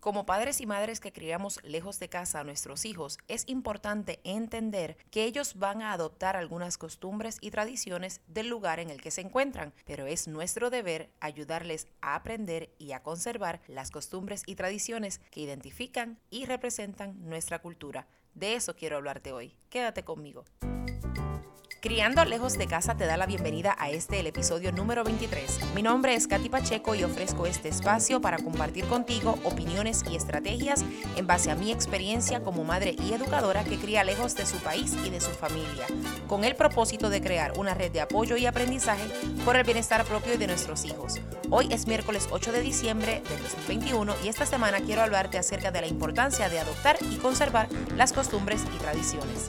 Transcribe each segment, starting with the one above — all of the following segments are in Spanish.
Como padres y madres que criamos lejos de casa a nuestros hijos, es importante entender que ellos van a adoptar algunas costumbres y tradiciones del lugar en el que se encuentran, pero es nuestro deber ayudarles a aprender y a conservar las costumbres y tradiciones que identifican y representan nuestra cultura. De eso quiero hablarte hoy. Quédate conmigo. Criando lejos de casa te da la bienvenida a este el episodio número 23. Mi nombre es Katy Pacheco y ofrezco este espacio para compartir contigo opiniones y estrategias en base a mi experiencia como madre y educadora que cría lejos de su país y de su familia, con el propósito de crear una red de apoyo y aprendizaje por el bienestar propio de nuestros hijos. Hoy es miércoles 8 de diciembre del 2021 y esta semana quiero hablarte acerca de la importancia de adoptar y conservar las costumbres y tradiciones.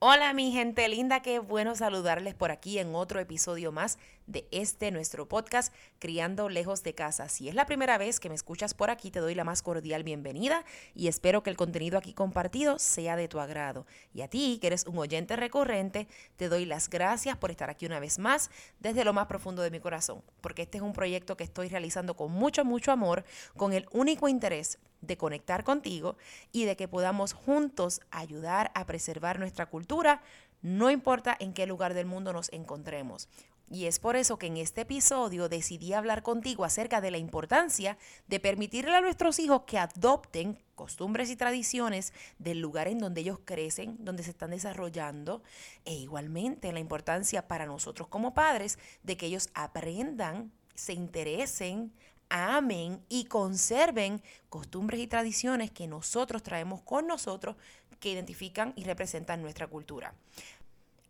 Hola mi gente linda, qué bueno saludarles por aquí en otro episodio más de este nuestro podcast Criando lejos de casa. Si es la primera vez que me escuchas por aquí, te doy la más cordial bienvenida y espero que el contenido aquí compartido sea de tu agrado. Y a ti, que eres un oyente recurrente, te doy las gracias por estar aquí una vez más desde lo más profundo de mi corazón, porque este es un proyecto que estoy realizando con mucho, mucho amor, con el único interés de conectar contigo y de que podamos juntos ayudar a preservar nuestra cultura, no importa en qué lugar del mundo nos encontremos. Y es por eso que en este episodio decidí hablar contigo acerca de la importancia de permitirle a nuestros hijos que adopten costumbres y tradiciones del lugar en donde ellos crecen, donde se están desarrollando, e igualmente la importancia para nosotros como padres de que ellos aprendan, se interesen, amen y conserven costumbres y tradiciones que nosotros traemos con nosotros que identifican y representan nuestra cultura.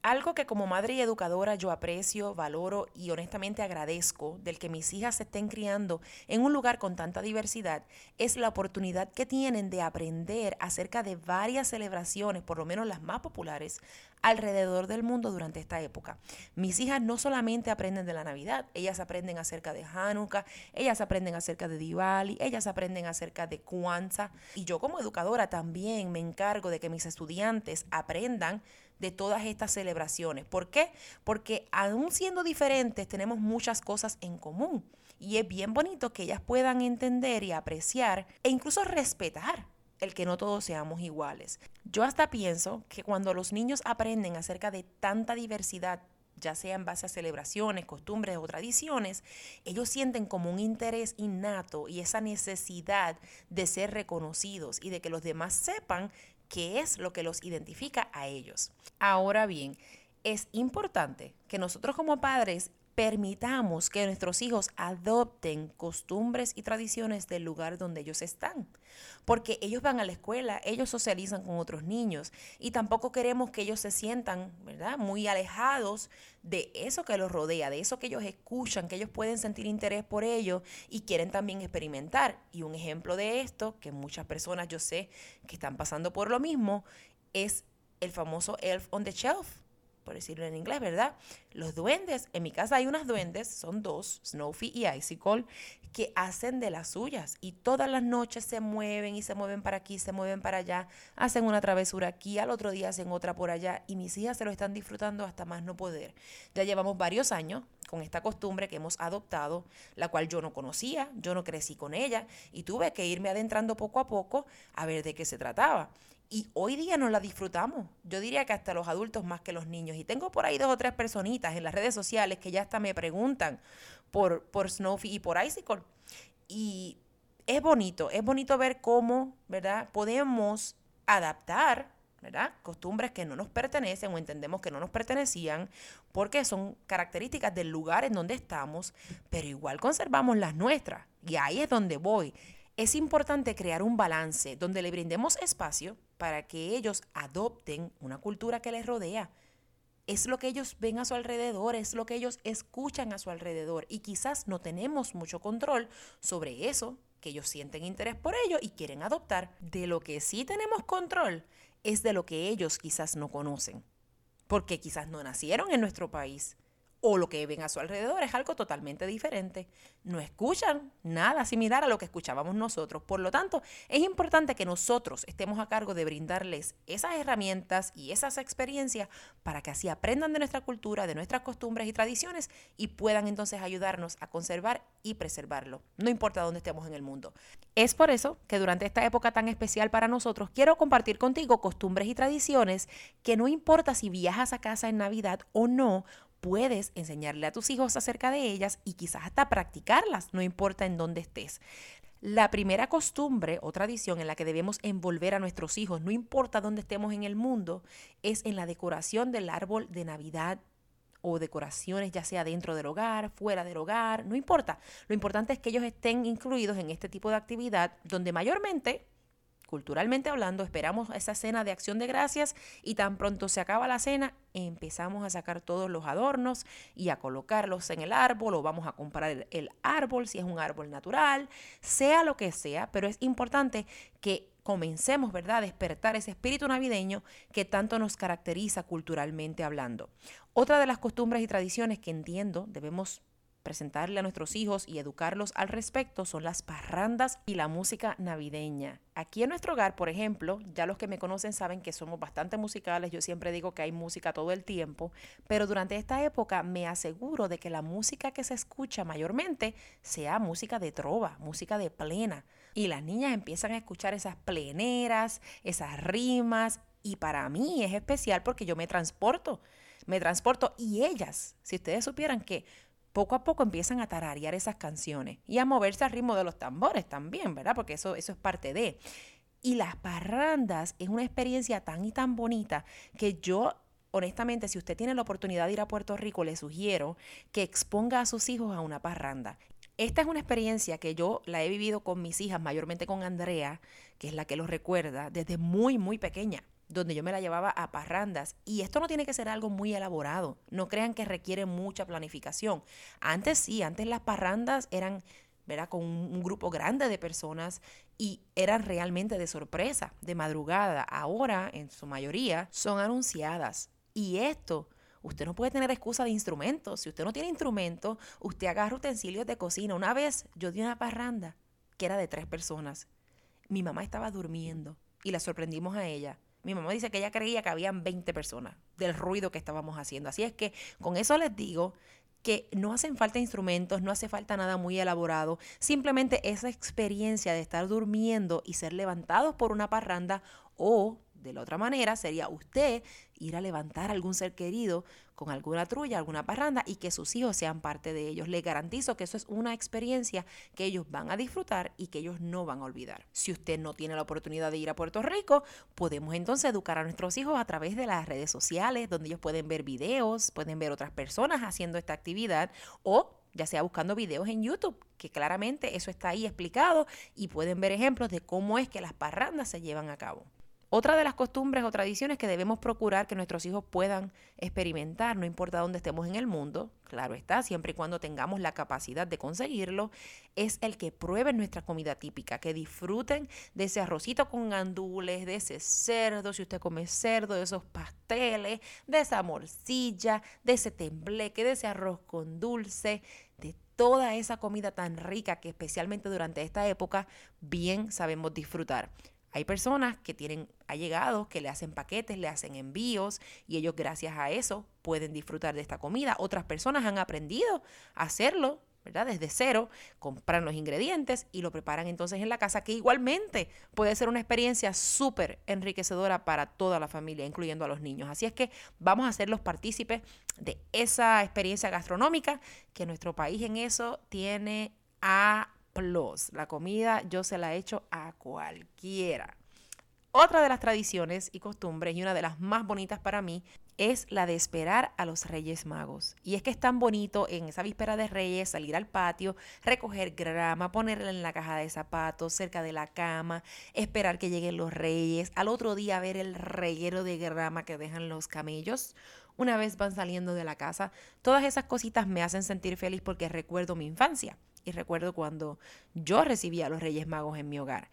Algo que como madre y educadora yo aprecio, valoro y honestamente agradezco del que mis hijas se estén criando en un lugar con tanta diversidad es la oportunidad que tienen de aprender acerca de varias celebraciones, por lo menos las más populares, alrededor del mundo durante esta época. Mis hijas no solamente aprenden de la Navidad, ellas aprenden acerca de Hanukkah, ellas aprenden acerca de Diwali, ellas aprenden acerca de Kwanzaa y yo como educadora también me encargo de que mis estudiantes aprendan de todas estas celebraciones. ¿Por qué? Porque aún siendo diferentes tenemos muchas cosas en común y es bien bonito que ellas puedan entender y apreciar e incluso respetar el que no todos seamos iguales. Yo hasta pienso que cuando los niños aprenden acerca de tanta diversidad, ya sea en base a celebraciones, costumbres o tradiciones, ellos sienten como un interés innato y esa necesidad de ser reconocidos y de que los demás sepan qué es lo que los identifica a ellos. Ahora bien, es importante que nosotros como padres permitamos que nuestros hijos adopten costumbres y tradiciones del lugar donde ellos están. Porque ellos van a la escuela, ellos socializan con otros niños y tampoco queremos que ellos se sientan, ¿verdad? Muy alejados de eso que los rodea, de eso que ellos escuchan, que ellos pueden sentir interés por ello y quieren también experimentar. Y un ejemplo de esto, que muchas personas yo sé que están pasando por lo mismo, es el famoso Elf on the Shelf por decirlo en inglés, ¿verdad? Los duendes, en mi casa hay unas duendes, son dos, Snowfy y Icicle, que hacen de las suyas y todas las noches se mueven y se mueven para aquí, se mueven para allá, hacen una travesura aquí, al otro día hacen otra por allá y mis hijas se lo están disfrutando hasta más no poder. Ya llevamos varios años con esta costumbre que hemos adoptado, la cual yo no conocía, yo no crecí con ella y tuve que irme adentrando poco a poco a ver de qué se trataba. Y hoy día nos la disfrutamos. Yo diría que hasta los adultos más que los niños. Y tengo por ahí dos o tres personitas en las redes sociales que ya hasta me preguntan por, por y por Icicle. Y es bonito, es bonito ver cómo, ¿verdad? Podemos adaptar. Costumbres que no nos pertenecen o entendemos que no nos pertenecían porque son características del lugar en donde estamos, pero igual conservamos las nuestras. Y ahí es donde voy. Es importante crear un balance donde le brindemos espacio para que ellos adopten una cultura que les rodea. Es lo que ellos ven a su alrededor, es lo que ellos escuchan a su alrededor y quizás no tenemos mucho control sobre eso, que ellos sienten interés por ello y quieren adoptar. De lo que sí tenemos control es de lo que ellos quizás no conocen, porque quizás no nacieron en nuestro país o lo que ven a su alrededor es algo totalmente diferente. No escuchan nada similar a lo que escuchábamos nosotros. Por lo tanto, es importante que nosotros estemos a cargo de brindarles esas herramientas y esas experiencias para que así aprendan de nuestra cultura, de nuestras costumbres y tradiciones y puedan entonces ayudarnos a conservar y preservarlo, no importa dónde estemos en el mundo. Es por eso que durante esta época tan especial para nosotros quiero compartir contigo costumbres y tradiciones que no importa si viajas a casa en Navidad o no, puedes enseñarle a tus hijos acerca de ellas y quizás hasta practicarlas, no importa en dónde estés. La primera costumbre o tradición en la que debemos envolver a nuestros hijos, no importa dónde estemos en el mundo, es en la decoración del árbol de Navidad o decoraciones, ya sea dentro del hogar, fuera del hogar, no importa. Lo importante es que ellos estén incluidos en este tipo de actividad donde mayormente culturalmente hablando, esperamos esa cena de acción de gracias y tan pronto se acaba la cena, empezamos a sacar todos los adornos y a colocarlos en el árbol o vamos a comprar el, árbol si es un árbol natural, sea lo que sea, pero es importante que comencemos, ¿verdad?, a despertar ese espíritu navideño que tanto nos caracteriza culturalmente hablando. Otra de las costumbres y tradiciones que entiendo debemos presentarle a nuestros hijos y educarlos al respecto son las parrandas y la música navideña. Aquí en nuestro hogar, por ejemplo, ya los que me conocen saben que somos bastante musicales, yo siempre digo que hay música todo el tiempo, pero durante esta época me aseguro de que la música que se escucha mayormente sea música de trova, música de plena. Y las niñas empiezan a escuchar esas pleneras, esas rimas, y para mí es especial porque yo me transporto, me transporto y ellas, si ustedes supieran que poco a poco empiezan a tararear esas canciones y a moverse al ritmo de los tambores también, ¿verdad? Porque eso, eso es parte de. Y las parrandas es una experiencia tan y tan bonita que yo honestamente, si usted tiene la oportunidad de ir a Puerto Rico, le sugiero que exponga a sus hijos a una parranda. Esta es una experiencia que yo la he vivido con mis hijas, mayormente con Andrea, que es la que los recuerda, desde muy, muy pequeña donde yo me la llevaba a parrandas. Y esto no tiene que ser algo muy elaborado. No crean que requiere mucha planificación. Antes sí, antes las parrandas eran ¿verdad? con un, grupo grande de personas y eran realmente de sorpresa, de madrugada. Ahora, en su mayoría, son anunciadas. Y esto, usted no puede tener excusa de instrumentos. Si usted no tiene instrumentos, usted agarra utensilios de cocina. Una vez yo di una parranda que era de tres personas. Mi mamá estaba durmiendo y la sorprendimos a ella mi mamá dice que ella creía que habían 20 personas del ruido que estábamos haciendo. Así es que con eso les digo que no hacen falta instrumentos, no hace falta nada muy elaborado, simplemente esa experiencia de estar durmiendo y ser levantados por una parranda o de la otra manera sería usted ir a levantar a algún ser querido con alguna trulla, alguna parranda y que sus hijos sean parte de ellos. Les garantizo que eso es una experiencia que ellos van a disfrutar y que ellos no van a olvidar. Si usted no tiene la oportunidad de ir a Puerto Rico, podemos entonces educar a nuestros hijos a través de las redes sociales, donde ellos pueden ver videos, pueden ver otras personas haciendo esta actividad o ya sea buscando videos en YouTube, que claramente eso está ahí explicado y pueden ver ejemplos de cómo es que las parrandas se llevan a cabo. Otra de las costumbres o tradiciones que debemos procurar que nuestros hijos puedan experimentar, no importa dónde estemos en el mundo, claro está, siempre y cuando tengamos la capacidad de conseguirlo, es el que prueben nuestra comida típica, que disfruten de ese arrocito con gandules, de ese cerdo, si usted come cerdo, de esos pasteles, de esa morcilla, de ese tembleque, de ese arroz con dulce, de toda esa comida tan rica que especialmente durante esta época bien sabemos disfrutar. Hay personas que tienen allegados que le hacen paquetes, le hacen envíos y ellos gracias a eso pueden disfrutar de esta comida. Otras personas han aprendido a hacerlo, ¿verdad? Desde cero, compran los ingredientes y lo preparan entonces en la casa, que igualmente puede ser una experiencia súper enriquecedora para toda la familia, incluyendo a los niños. Así es que vamos a ser los partícipes de esa experiencia gastronómica que nuestro país en eso tiene a la comida yo se la he hecho a cualquiera. Otra de las tradiciones y costumbres y una de las más bonitas para mí es la de esperar a los Reyes Magos. Y es que es tan bonito en esa víspera de Reyes salir al patio, recoger grama, ponerla en la caja de zapatos, cerca de la cama, esperar que lleguen los Reyes, al otro día ver el reguero de grama que dejan los camellos. Una vez van saliendo de la casa, todas esas cositas me hacen sentir feliz porque recuerdo mi infancia y recuerdo cuando yo recibía a los Reyes Magos en mi hogar.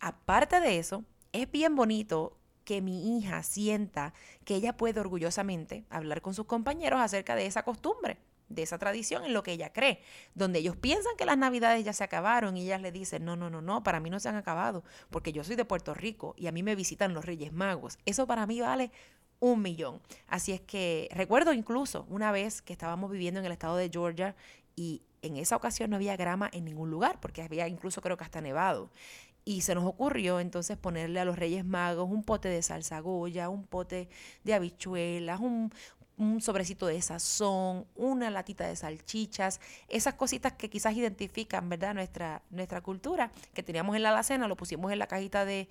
Aparte de eso, es bien bonito que mi hija sienta que ella puede orgullosamente hablar con sus compañeros acerca de esa costumbre de esa tradición en lo que ella cree, donde ellos piensan que las navidades ya se acabaron y ellas le dicen, no, no, no, no, para mí no se han acabado, porque yo soy de Puerto Rico y a mí me visitan los Reyes Magos. Eso para mí vale un millón. Así es que recuerdo incluso una vez que estábamos viviendo en el estado de Georgia y en esa ocasión no había grama en ningún lugar, porque había incluso creo que hasta nevado. Y se nos ocurrió entonces ponerle a los Reyes Magos un pote de salsa goya, un pote de habichuelas, un, sobrecito de sazón, una latita de salchichas, esas cositas que quizás identifican, ¿verdad? Nuestra, nuestra cultura, que teníamos en la alacena, lo pusimos en la cajita de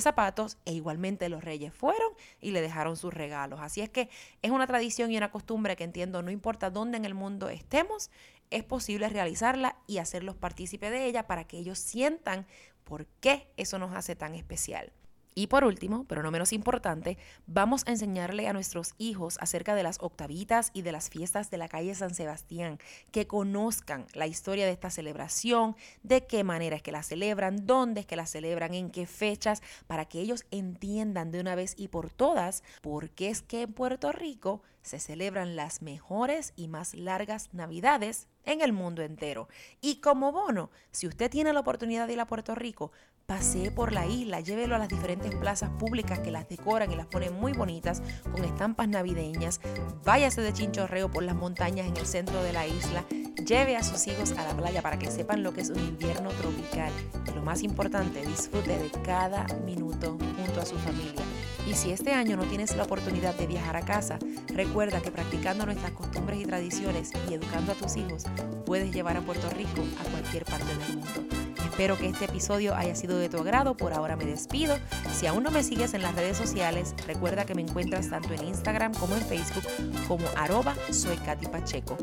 zapatos e igualmente los reyes fueron y le dejaron sus regalos. Así es que es una tradición y una costumbre que entiendo, no importa dónde en el mundo estemos, es posible realizarla y hacerlos partícipe de ella para que ellos sientan por qué eso nos hace tan especial. Y por último, pero no menos importante, vamos a enseñarle a nuestros hijos acerca de las octavitas y de las fiestas de la calle San Sebastián, que conozcan la historia de esta celebración, de qué manera es que la celebran, dónde es que la celebran, en qué fechas, para que ellos entiendan de una vez y por todas por qué es que en Puerto Rico se celebran las mejores y más largas navidades en el mundo entero. Y como bono, si usted tiene la oportunidad de ir a Puerto Rico, pasee por la isla, llévelo a las diferentes plazas públicas que las decoran y las ponen muy bonitas con estampas navideñas. Váyase de chinchorreo por las montañas en el centro de la isla. Lleve a sus hijos a la playa para que sepan lo que es un invierno tropical. Y lo más importante, disfrute de cada minuto junto a su familia. Y si este año no tienes la oportunidad de viajar a casa, recuerda que practicando nuestras costumbres y tradiciones y educando a tus hijos, puedes llevar a Puerto Rico a cualquier parte del mundo. Espero que este episodio haya sido de tu agrado. Por ahora me despido. Si aún no me sigues en las redes sociales, recuerda que me encuentras tanto en Instagram como en Facebook como arroba soy Katy Pacheco.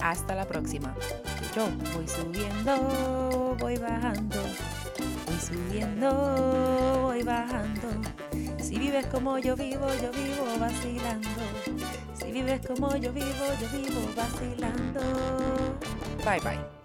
Hasta la próxima. Yo voy subiendo, voy bajando. Voy subiendo, voy bajando. Si vives como yo vivo, yo vivo vacilando. Si vives como yo vivo, yo vivo vacilando. Bye bye.